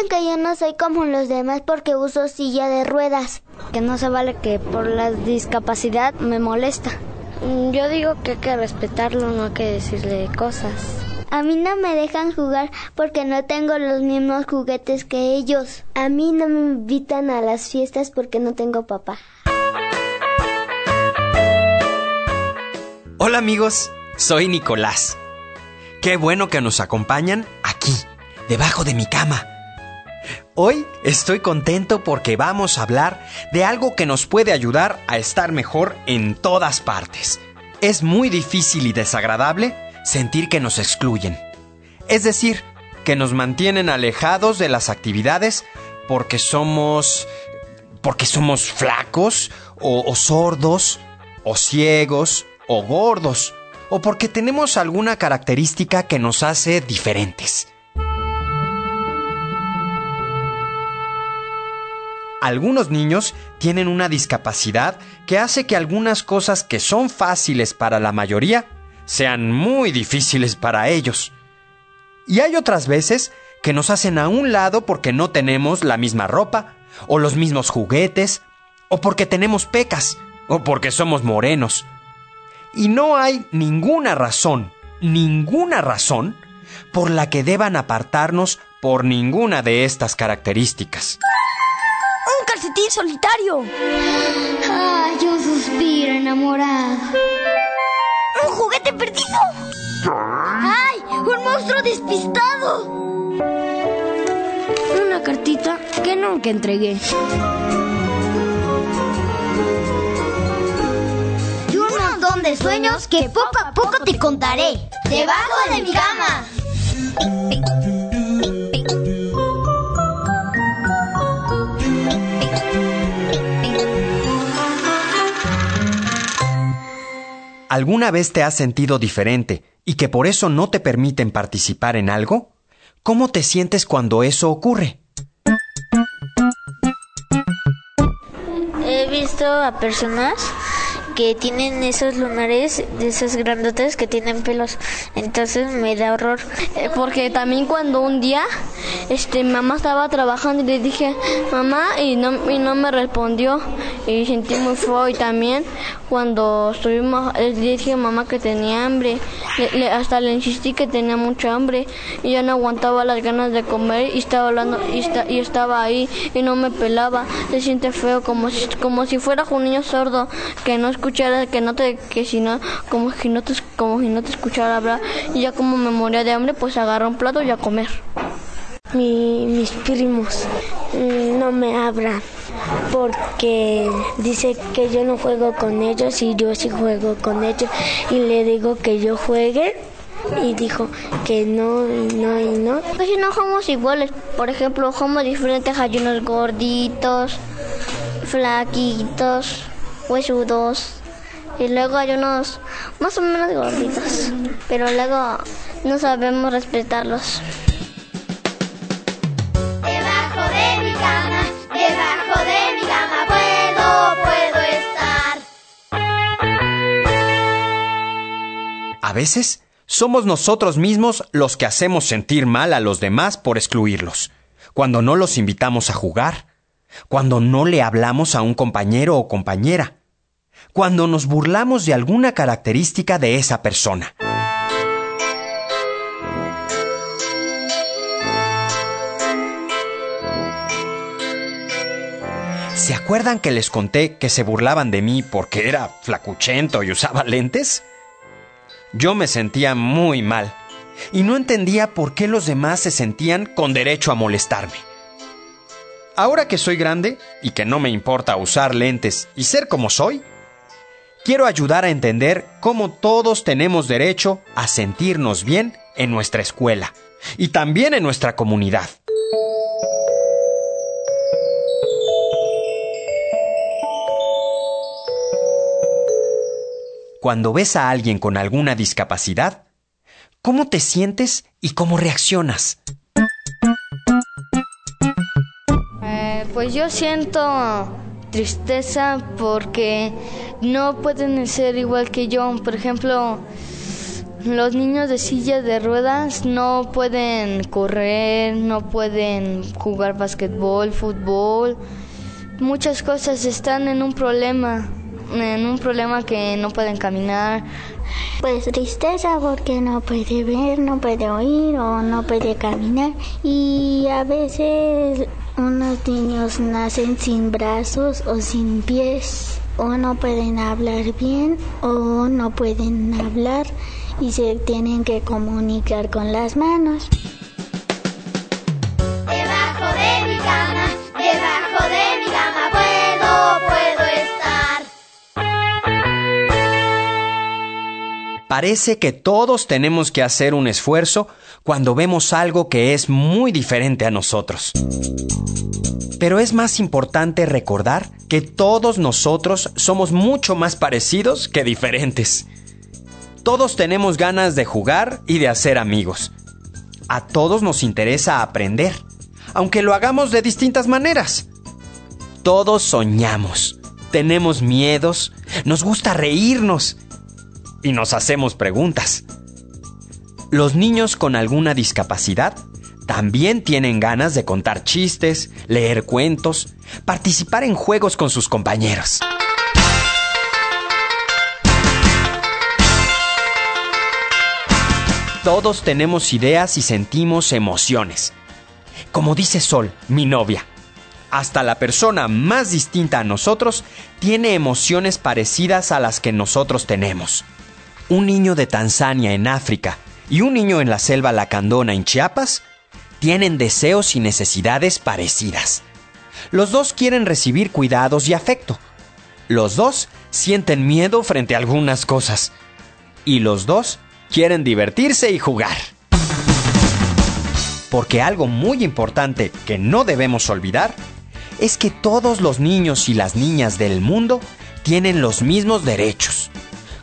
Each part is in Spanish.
Dicen que yo no soy como los demás porque uso silla de ruedas. Que no se vale que por la discapacidad me molesta. Mm, yo digo que hay que respetarlo, no hay que decirle cosas. A mí no me dejan jugar porque no tengo los mismos juguetes que ellos. A mí no me invitan a las fiestas porque no tengo papá. Hola amigos, soy Nicolás. Qué bueno que nos acompañan aquí, debajo de mi cama. Hoy estoy contento porque vamos a hablar de algo que nos puede ayudar a estar mejor en todas partes. Es muy difícil y desagradable sentir que nos excluyen. Es decir, que nos mantienen alejados de las actividades porque somos... porque somos flacos o, o sordos o ciegos o gordos o porque tenemos alguna característica que nos hace diferentes. Algunos niños tienen una discapacidad que hace que algunas cosas que son fáciles para la mayoría sean muy difíciles para ellos. Y hay otras veces que nos hacen a un lado porque no tenemos la misma ropa, o los mismos juguetes, o porque tenemos pecas, o porque somos morenos. Y no hay ninguna razón, ninguna razón, por la que deban apartarnos por ninguna de estas características. ¡Un calcetín solitario! ¡Ay, yo suspiro enamorado! ¡Un juguete perdido! ¡Ay! ¡Un monstruo despistado! Una cartita que nunca entregué. Y un montón de sueños que poco a poco te contaré. ¡Debajo de mi cama! ¿Alguna vez te has sentido diferente y que por eso no te permiten participar en algo? ¿Cómo te sientes cuando eso ocurre? He visto a personas que tienen esos lunares de esos grandotes que tienen pelos. Entonces me da horror. Eh, porque también cuando un día este mamá estaba trabajando y le dije mamá y no, y no me respondió y sentí muy feo y también cuando estuvimos le dije a mamá que tenía hambre le- le- hasta le insistí que tenía mucha hambre y ya no aguantaba las ganas de comer y estaba hablando y, esta- y estaba ahí y no me pelaba se siente feo como si, como si fuera un niño sordo que no escuchara que no te que si no como si no te como si no te escuchara hablar y ya como me moría de hambre pues agarré un plato y a comer. Mi- mis primos mm, no me hablan porque dice que yo no juego con ellos y yo sí juego con ellos y le digo que yo juegue y dijo que no no y no. Pues si no somos iguales, por ejemplo, somos diferentes, hay unos gorditos, flaquitos, huesudos, y luego hay unos más o menos gorditos, pero luego no sabemos respetarlos. Debajo de mi cama, debajo de mi cama puedo, puedo estar. A veces somos nosotros mismos los que hacemos sentir mal a los demás por excluirlos, cuando no los invitamos a jugar, cuando no le hablamos a un compañero o compañera, cuando nos burlamos de alguna característica de esa persona. ¿Se acuerdan que les conté que se burlaban de mí porque era flacuchento y usaba lentes? Yo me sentía muy mal y no entendía por qué los demás se sentían con derecho a molestarme. Ahora que soy grande y que no me importa usar lentes y ser como soy, quiero ayudar a entender cómo todos tenemos derecho a sentirnos bien en nuestra escuela y también en nuestra comunidad. Cuando ves a alguien con alguna discapacidad, ¿cómo te sientes y cómo reaccionas? Eh, pues yo siento tristeza porque no pueden ser igual que yo. Por ejemplo, Los niños de silla de ruedas no pueden correr, no pueden jugar basquetbol, fútbol. Muchas cosas están en un problema, en un problema que no pueden caminar. Pues tristeza porque no puede ver, no puede oír o no puede caminar. Y a veces unos niños nacen sin brazos o sin pies o no pueden hablar bien o no pueden hablar y se tienen que comunicar con las manos. Parece que todos tenemos que hacer un esfuerzo cuando vemos algo que es muy diferente a nosotros. Pero es más importante recordar que todos nosotros somos mucho más parecidos que diferentes. Todos tenemos ganas de jugar y de hacer amigos. A todos nos interesa aprender, aunque lo hagamos de distintas maneras. Todos soñamos, tenemos miedos, nos gusta reírnos y nos hacemos preguntas. Los niños con alguna discapacidad también tienen ganas de contar chistes, leer cuentos, participar en juegos con sus compañeros. Todos tenemos ideas y sentimos emociones. Como dice Sol, mi novia, hasta la persona más distinta a nosotros tiene emociones parecidas a las que nosotros tenemos. Un niño de Tanzania en África y un niño en la selva lacandona en Chiapas tienen deseos y necesidades parecidas. Los dos quieren recibir cuidados y afecto. Los dos sienten miedo frente a algunas cosas. Y los dos quieren divertirse y jugar. Porque algo muy importante que no debemos olvidar es que todos los niños y las niñas del mundo tienen los mismos derechos.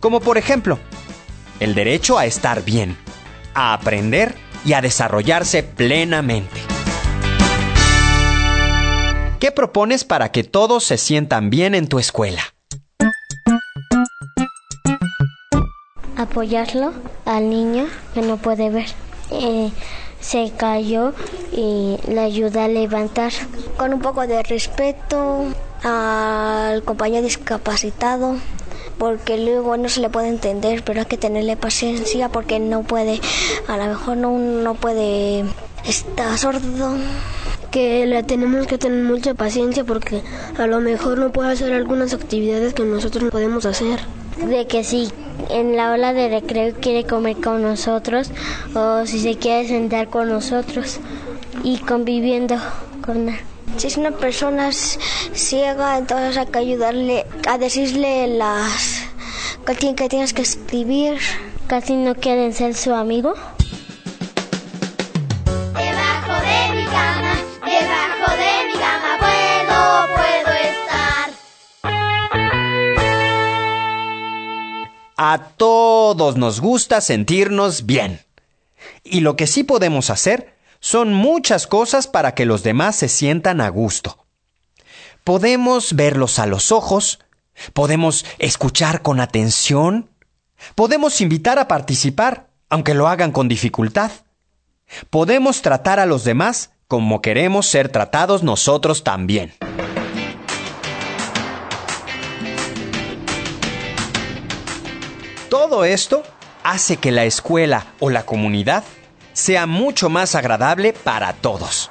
Como por ejemplo, el derecho a estar bien, a aprender y a desarrollarse plenamente. ¿Qué propones para que todos se sientan bien en tu escuela? Apoyarlo al niño que no puede ver. Eh, se cayó y le ayuda a levantar. Con un poco de respeto al compañero discapacitado, porque luego no se le puede entender, pero hay que tenerle paciencia porque no puede, a lo mejor no, no puede, está sordo. Que le tenemos que tener mucha paciencia porque a lo mejor no puede hacer algunas actividades que nosotros no podemos hacer. De que si en la hora de recreo quiere comer con nosotros o si se quiere sentar con nosotros y conviviendo con él. Si es una persona ciega, entonces hay que ayudarle a decirle las que tienes que escribir. Casi no quieren ser su amigo. Debajo de mi cama, debajo de mi cama puedo, puedo estar. A todos nos gusta sentirnos bien. Y lo que sí podemos hacer son muchas cosas para que los demás se sientan a gusto. Podemos verlos a los ojos, podemos escuchar con atención, podemos invitar a participar, aunque lo hagan con dificultad. Podemos tratar a los demás como queremos ser tratados nosotros también. Todo esto hace que la escuela o la comunidad sea mucho más agradable para todos.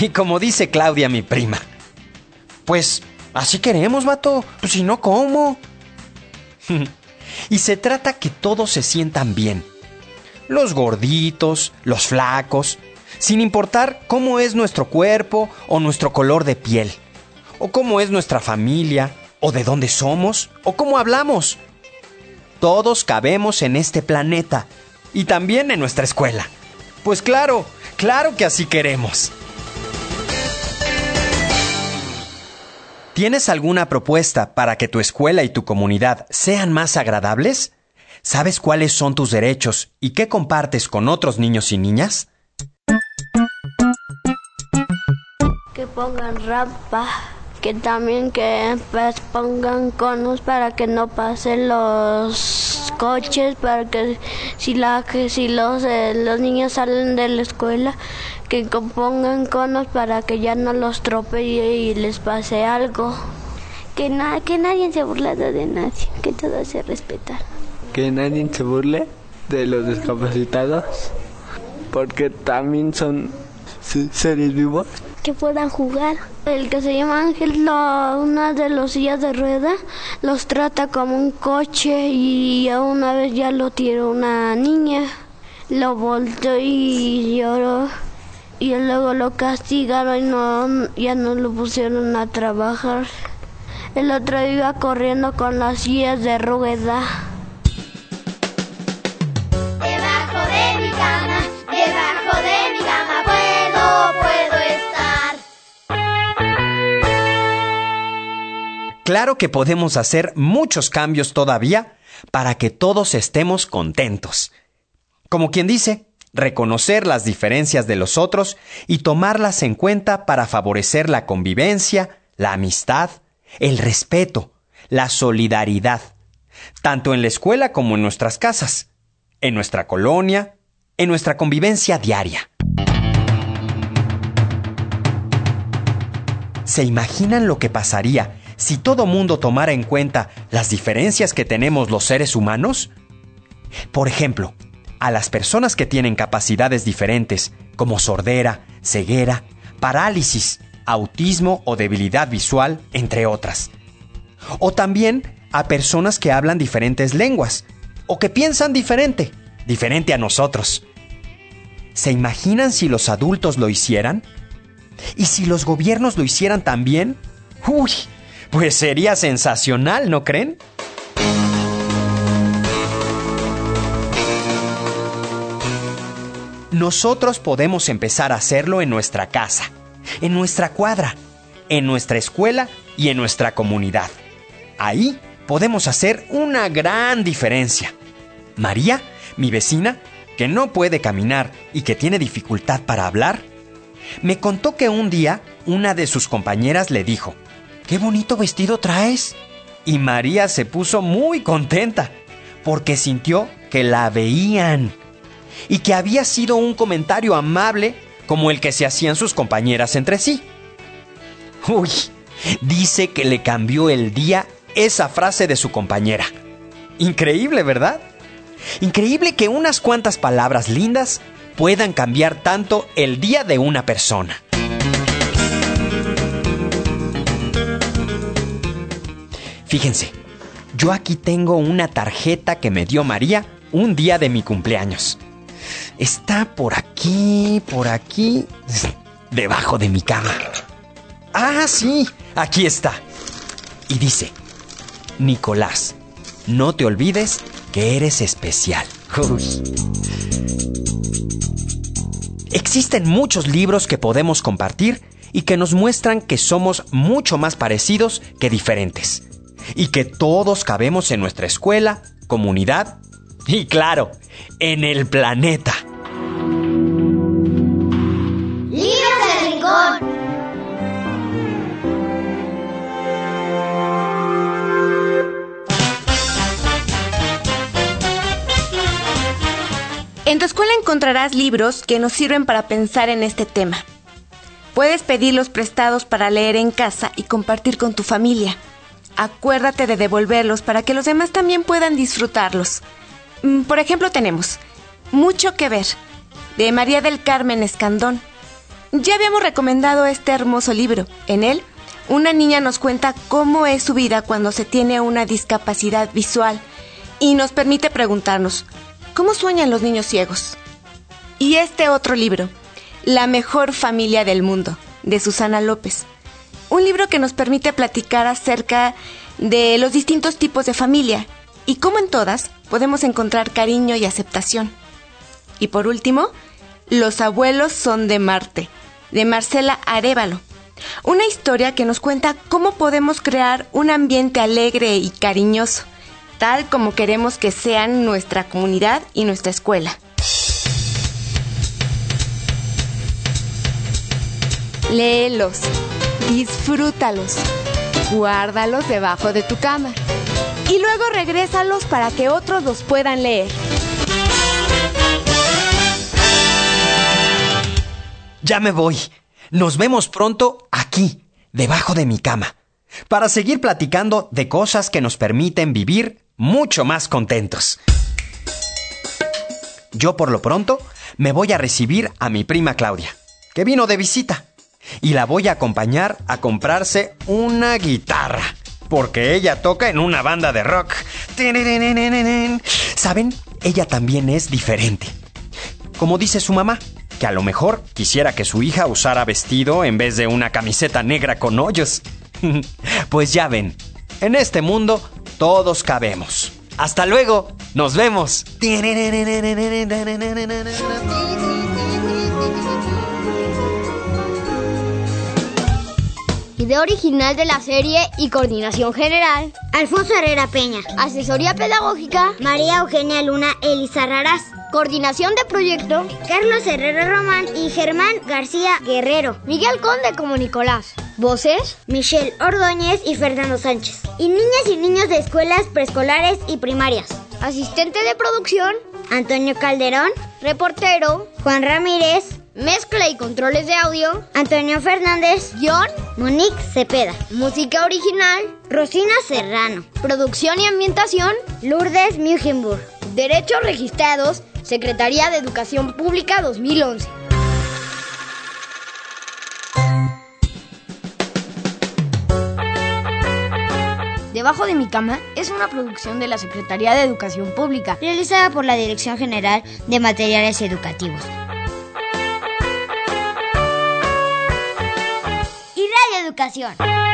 Y como dice Claudia, mi prima, pues así queremos, vato, pues si no, ¿cómo? y se trata que todos se sientan bien. Los gorditos, los flacos, sin importar cómo es nuestro cuerpo o nuestro color de piel, o cómo es nuestra familia, o de dónde somos, o cómo hablamos. Todos cabemos en este planeta y también en nuestra escuela. Pues claro, claro que así queremos. ¿Tienes alguna propuesta para que tu escuela y tu comunidad sean más agradables? ¿Sabes cuáles son tus derechos y qué compartes con otros niños y niñas? Que pongan rampa, que también que pues, pongan conos para que no pasen los coches para que si, la, que si los, eh, los niños salen de la escuela, que pongan conos para que ya no los tropee y les pase algo. Que, na, que nadie se burle de nadie, que todo se respeta. Que nadie se burle de los discapacitados, porque también son seres vivos que puedan jugar. El que se llama Ángel, una de los sillas de rueda, los trata como un coche y una vez ya lo tiró una niña, lo volteó y lloró y luego lo castigaron y no, ya no lo pusieron a trabajar. El otro iba corriendo con las sillas de rueda. Claro que podemos hacer muchos cambios todavía para que todos estemos contentos. Como quien dice, reconocer las diferencias de los otros y tomarlas en cuenta para favorecer la convivencia, la amistad, el respeto, la solidaridad, tanto en la escuela como en nuestras casas, en nuestra colonia, en nuestra convivencia diaria. ¿Se imaginan lo que pasaría si todo mundo tomara en cuenta las diferencias que tenemos los seres humanos? Por ejemplo, a las personas que tienen capacidades diferentes, como sordera, ceguera, parálisis, autismo o debilidad visual, entre otras. O también a personas que hablan diferentes lenguas, o que piensan diferente, diferente a nosotros. ¿Se imaginan si los adultos lo hicieran? ¿Y si los gobiernos lo hicieran también? ¡Uy! Pues sería sensacional, ¿no creen? Nosotros podemos empezar a hacerlo en nuestra casa, en nuestra cuadra, en nuestra escuela y en nuestra comunidad. Ahí podemos hacer una gran diferencia. María, mi vecina, que no puede caminar y que tiene dificultad para hablar, me contó que un día una de sus compañeras le dijo, ¡Qué bonito vestido traes! Y María se puso muy contenta, porque sintió que la veían y que había sido un comentario amable como el que se hacían sus compañeras entre sí. Uy, dice que le cambió el día esa frase de su compañera. Increíble, ¿verdad? Increíble que unas cuantas palabras lindas puedan cambiar tanto el día de una persona. Fíjense, yo aquí tengo una tarjeta que me dio María un día de mi cumpleaños. Está por aquí, por aquí, debajo de mi cama. Ah, sí, aquí está. Y dice, Nicolás, no te olvides que eres especial. Existen muchos libros que podemos compartir y que nos muestran que somos mucho más parecidos que diferentes y que todos cabemos en nuestra escuela, comunidad y claro, en el planeta. del Rincón. En tu escuela encontrarás libros que nos sirven para pensar en este tema. Puedes pedirlos prestados para leer en casa y compartir con tu familia acuérdate de devolverlos para que los demás también puedan disfrutarlos. Mm, por ejemplo, tenemos Mucho que ver, de María del Carmen Escandón. Ya habíamos recomendado este hermoso libro. En él, una niña nos cuenta cómo es su vida cuando se tiene una discapacidad visual y nos permite preguntarnos, ¿cómo sueñan los niños ciegos? Y este otro libro, La mejor familia del mundo, de Susana López un libro que nos permite platicar acerca de los distintos tipos de familia y cómo en todas podemos encontrar cariño y aceptación. Y por último, Los abuelos son de Marte, de Marcela Arevalo. Una historia que nos cuenta cómo podemos crear un ambiente alegre y cariñoso, tal como queremos que sean nuestra comunidad y nuestra escuela. Léelos disfrútalos, guárdalos debajo de tu cama y luego regrésalos para que otros los puedan leer. Ya me voy. Nos vemos pronto aquí, debajo de mi cama, para seguir platicando de cosas que nos permiten vivir mucho más contentos. Yo por lo pronto me voy a recibir a mi prima Claudia, que vino de visita, y la voy a acompañar a comprarse una guitarra, porque ella toca en una banda de rock. ¿Saben? Ella también es diferente. Como dice su mamá, que a lo mejor quisiera que su hija usara vestido en vez de una camiseta negra con hoyos. pues ya ven, en este mundo todos cabemos. Hasta luego, nos vemos. Idea original de la serie y coordinación general. Alfonso Herrera Peña. Asesoría pedagógica. María Eugenia Luna Elisa Raraz. Coordinación de proyecto. Carlos Herrera Román y Germán García Guerrero. Miguel Conde como Nicolás. Voces. Michelle Ordóñez y Fernando Sánchez. Y niñas y niños de escuelas preescolares y primarias. Asistente de producción. Antonio Calderón. Reportero. Juan Ramírez. Mezcla y controles de audio. Antonio Fernández. Guión. Monique Cepeda. Música original. Rosina Serrano. Producción y ambientación. Lourdes Mugenburg. Derechos registrados. Secretaría de Educación Pública 2011. Debajo de mi cama es una producción de la Secretaría de Educación Pública, realizada por la Dirección General de Materiales Educativos. Educación.